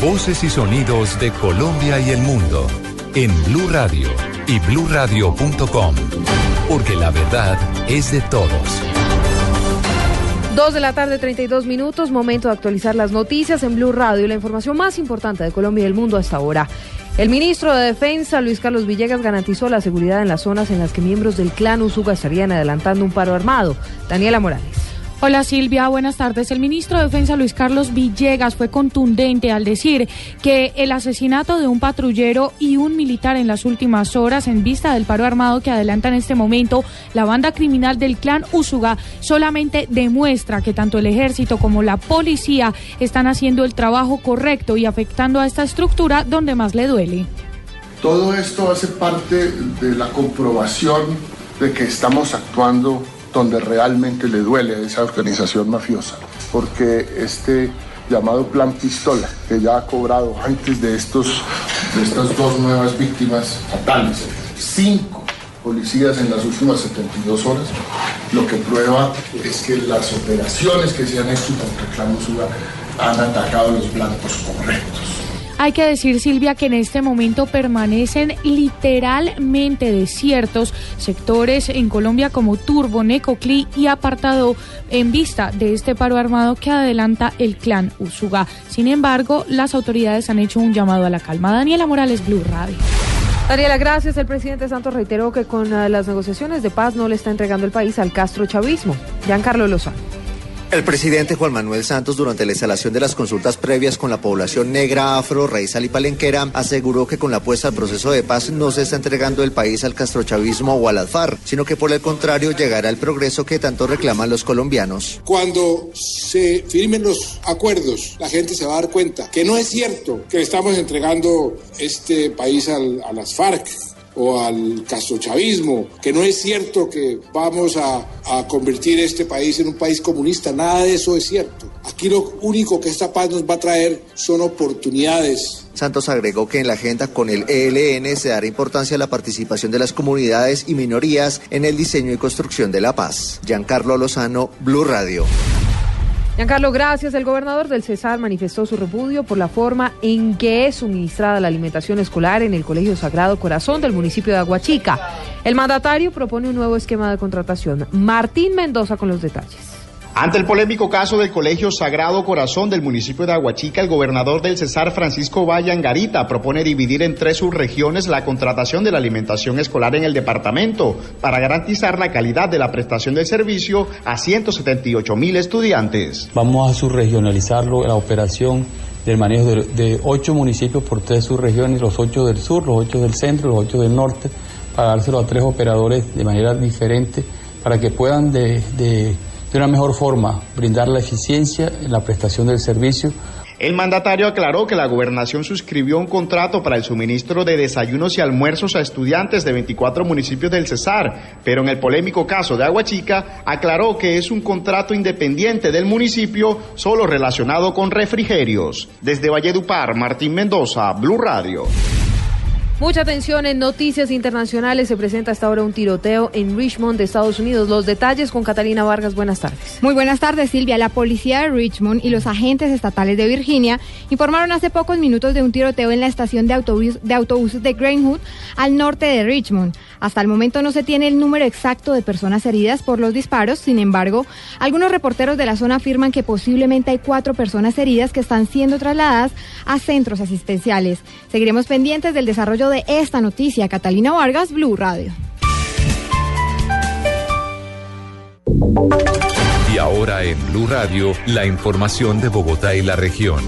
Voces y sonidos de Colombia y el mundo en Blue Radio y bluradio.com, porque la verdad es de todos. Dos de la tarde, 32 minutos, momento de actualizar las noticias en Blue Radio y la información más importante de Colombia y el mundo hasta ahora. El ministro de Defensa, Luis Carlos Villegas, garantizó la seguridad en las zonas en las que miembros del clan Usuga estarían adelantando un paro armado. Daniela Morales. Hola Silvia, buenas tardes. El ministro de Defensa Luis Carlos Villegas fue contundente al decir que el asesinato de un patrullero y un militar en las últimas horas en vista del paro armado que adelanta en este momento la banda criminal del clan Usuga solamente demuestra que tanto el ejército como la policía están haciendo el trabajo correcto y afectando a esta estructura donde más le duele. Todo esto hace parte de la comprobación de que estamos actuando donde realmente le duele a esa organización mafiosa, porque este llamado Plan Pistola, que ya ha cobrado antes de, estos, estas dos nuevas víctimas fatales, cinco policías en las últimas 72 horas, lo que prueba es que las operaciones que se han hecho contra Clan han atacado los blancos correctos. Hay que decir, Silvia, que en este momento permanecen literalmente desiertos sectores en Colombia como Turbo, Necoclí y Apartado en vista de este paro armado que adelanta el clan Usuga. Sin embargo, las autoridades han hecho un llamado a la calma. Daniela Morales, Blue Radio. Daniela, gracias. El presidente Santos reiteró que con eh, las negociaciones de paz no le está entregando el país al Castro chavismo. Giancarlo Lozano. El presidente Juan Manuel Santos, durante la instalación de las consultas previas con la población negra, afro, raizal y palenquera, aseguró que con la apuesta al proceso de paz no se está entregando el país al castrochavismo o al alfar, sino que por el contrario llegará el progreso que tanto reclaman los colombianos. Cuando se firmen los acuerdos, la gente se va a dar cuenta que no es cierto que estamos entregando este país a las FARC o al castrochavismo, que no es cierto que vamos a, a, convertir este país en un país comunista, nada de eso es cierto. Aquí lo único que esta paz nos va a traer son oportunidades. Santos agregó que en la agenda con el ELN se dará importancia a la participación de las comunidades y minorías en el diseño y construcción de la paz. Giancarlo Lozano, Blue Radio. Giancarlo, gracias. El gobernador del Cesar manifestó su repudio por la forma en que es suministrada la alimentación escolar en el Colegio Sagrado Corazón del municipio de Aguachica. El mandatario propone un nuevo esquema de contratación. Martín Mendoza con los detalles. Ante el polémico caso del Colegio Sagrado Corazón del municipio de Aguachica, el gobernador del Cesar, Francisco Valle Angarita, propone dividir en tres subregiones la contratación de la alimentación escolar en el departamento para garantizar la calidad de la prestación del servicio a 178 mil estudiantes. Vamos a subregionalizarlo, la operación del manejo de, ocho municipios por tres subregiones, los ocho del sur, los ocho del centro, los ocho del norte, para dárselo a tres operadores de manera diferente para que puedan de de una mejor forma, brindar la eficiencia en la prestación del servicio. El mandatario aclaró que la gobernación suscribió un contrato para el suministro de desayunos y almuerzos a estudiantes de 24 municipios del Cesar, pero en el polémico caso de Aguachica aclaró que es un contrato independiente del municipio solo relacionado con refrigerios. Desde Valledupar, Martín Mendoza, Blue Radio. Mucha atención en noticias internacionales. Se presenta hasta ahora un tiroteo en Richmond, Estados Unidos. Los detalles con Catalina Vargas. Buenas tardes. Muy buenas tardes, Silvia. La policía de Richmond y los agentes estatales de Virginia informaron hace pocos minutos de un tiroteo en la estación de autobuses de Greenwood, al norte de Richmond. Hasta el momento no se tiene el número exacto de personas heridas por los disparos. Sin embargo, algunos reporteros de la zona afirman que posiblemente hay cuatro personas heridas que están siendo trasladadas a centros asistenciales. Seguiremos pendientes del desarrollo de esta noticia. Catalina Vargas, Blue Radio. Y ahora en Blue Radio, la información de Bogotá y la región.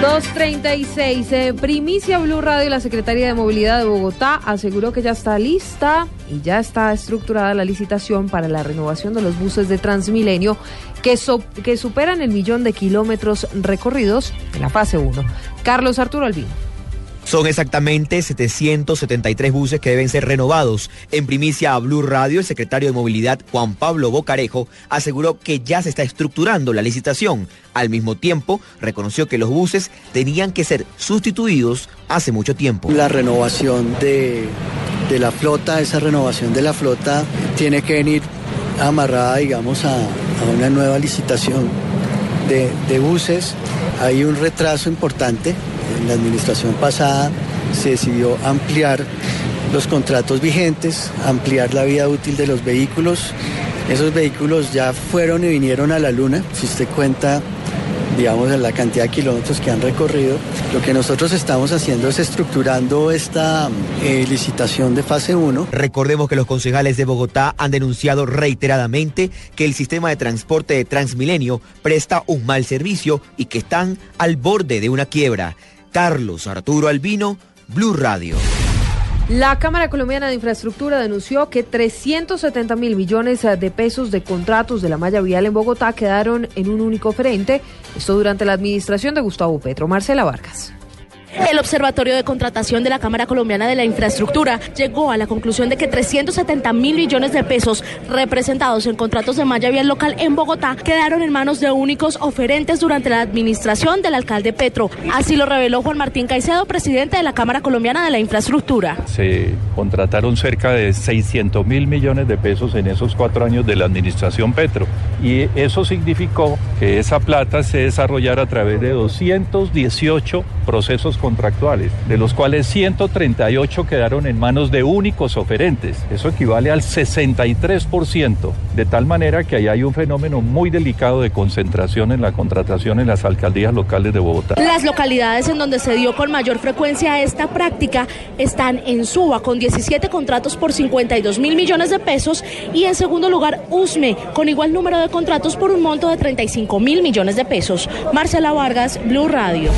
236, eh, primicia Blue Radio, la Secretaría de Movilidad de Bogotá aseguró que ya está lista y ya está estructurada la licitación para la renovación de los buses de Transmilenio que, so, que superan el millón de kilómetros recorridos en la fase 1. Carlos Arturo Albino. Son exactamente 773 buses que deben ser renovados. En primicia a Blue Radio, el secretario de Movilidad Juan Pablo Bocarejo aseguró que ya se está estructurando la licitación. Al mismo tiempo, reconoció que los buses tenían que ser sustituidos hace mucho tiempo. La renovación de, de la flota, esa renovación de la flota tiene que venir amarrada, digamos, a, una nueva licitación de, de buses. Hay un retraso importante. En la administración pasada se decidió ampliar los contratos vigentes, ampliar la vida útil de los vehículos. Esos vehículos ya fueron y vinieron a la luna. Si usted cuenta digamos, en la cantidad de kilómetros que han recorrido. Lo que nosotros estamos haciendo es estructurando esta eh, licitación de fase 1. Recordemos que los concejales de Bogotá han denunciado reiteradamente que el sistema de transporte de Transmilenio presta un mal servicio y que están al borde de una quiebra. Carlos Arturo Albino, Blue Radio. La Cámara Colombiana de Infraestructura denunció que 370 mil millones de pesos de contratos de la malla vial en Bogotá quedaron en un único oferente. Esto durante la administración de Gustavo Petro. Marcela Vargas. El Observatorio de Contratación de la Cámara Colombiana de la Infraestructura llegó a la conclusión de que 370 mil millones de pesos representados en contratos de malla vial local en Bogotá quedaron en manos de únicos oferentes durante la administración del alcalde Petro. Así lo reveló Juan Martín Caicedo, presidente de la Cámara Colombiana de la Infraestructura. Se contrataron cerca de 600 mil millones de pesos en esos cuatro años de la administración Petro y eso significó que esa plata se desarrollara a través de 218 procesos contractuales, de los cuales 138 quedaron en manos de únicos oferentes. Eso equivale al 63%, de tal manera que ahí hay un fenómeno muy delicado de concentración en la contratación en las alcaldías locales de Bogotá. Las localidades en donde se dio con mayor frecuencia esta práctica están en Suba, con 17 contratos por 52 mil millones de pesos, y en segundo lugar Usme, con igual número de contratos por un monto de 35 mil millones de pesos. Marcela Vargas, Blue Radio.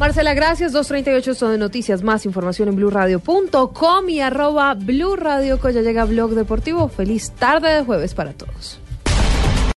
Marcela, gracias. 238 son de noticias. Más información en blurradio.com y arroba blurradio, que ya llega Blog Deportivo. Feliz tarde de jueves para todos.